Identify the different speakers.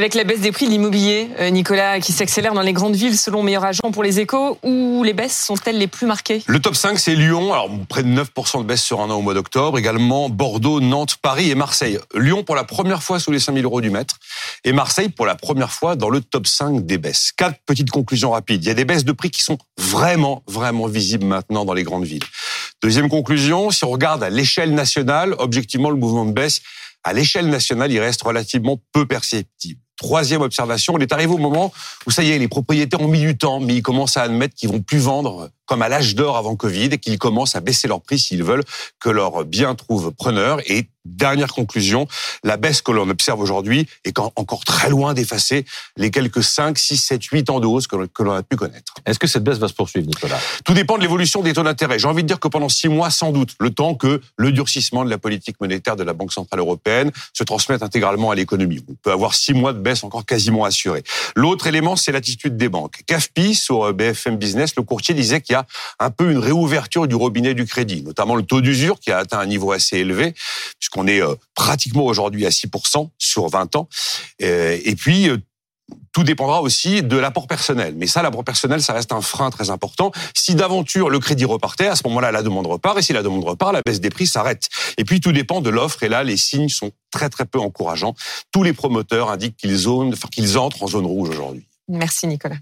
Speaker 1: Avec la baisse des prix de l'immobilier, euh, Nicolas, qui s'accélère dans les grandes villes selon meilleur agent pour les échos, où les baisses sont-elles les plus marquées
Speaker 2: Le top 5, c'est Lyon. Alors, près de 9% de baisse sur un an au mois d'octobre. Également Bordeaux, Nantes, Paris et Marseille. Lyon pour la première fois sous les 5000 euros du mètre. Et Marseille pour la première fois dans le top 5 des baisses. Quatre petites conclusions rapides. Il y a des baisses de prix qui sont vraiment, vraiment visibles maintenant dans les grandes villes. Deuxième conclusion, si on regarde à l'échelle nationale, objectivement, le mouvement de baisse, à l'échelle nationale, il reste relativement peu perceptible. Troisième observation, on est arrivé au moment où ça y est, les propriétaires ont mis du temps, mais ils commencent à admettre qu'ils vont plus vendre comme à l'âge d'or avant Covid et qu'ils commencent à baisser leur prix s'ils veulent que leurs biens trouvent preneur. Et dernière conclusion, la baisse que l'on observe aujourd'hui est encore très loin d'effacer les quelques 5, 6, 7, 8 ans de hausse que l'on a pu connaître.
Speaker 3: Est-ce que cette baisse va se poursuivre, Nicolas?
Speaker 2: Tout dépend de l'évolution des taux d'intérêt. J'ai envie de dire que pendant 6 mois, sans doute, le temps que le durcissement de la politique monétaire de la Banque Centrale Européenne se transmette intégralement à l'économie. On peut avoir 6 mois de baisse encore quasiment assurée. L'autre élément, c'est l'attitude des banques. CAFPI, sur BFM Business, le courtier disait qu'il y a un peu une réouverture du robinet du crédit, notamment le taux d'usure qui a atteint un niveau assez élevé, puisqu'on est euh, pratiquement aujourd'hui à 6% sur 20 ans. Euh, et puis, euh, tout dépendra aussi de l'apport personnel. Mais ça, l'apport personnel, ça reste un frein très important. Si d'aventure le crédit repartait, à ce moment-là, la demande repart. Et si la demande repart, la baisse des prix s'arrête. Et puis, tout dépend de l'offre. Et là, les signes sont très, très peu encourageants. Tous les promoteurs indiquent qu'ils qu'ils entrent en zone rouge aujourd'hui.
Speaker 1: Merci, Nicolas.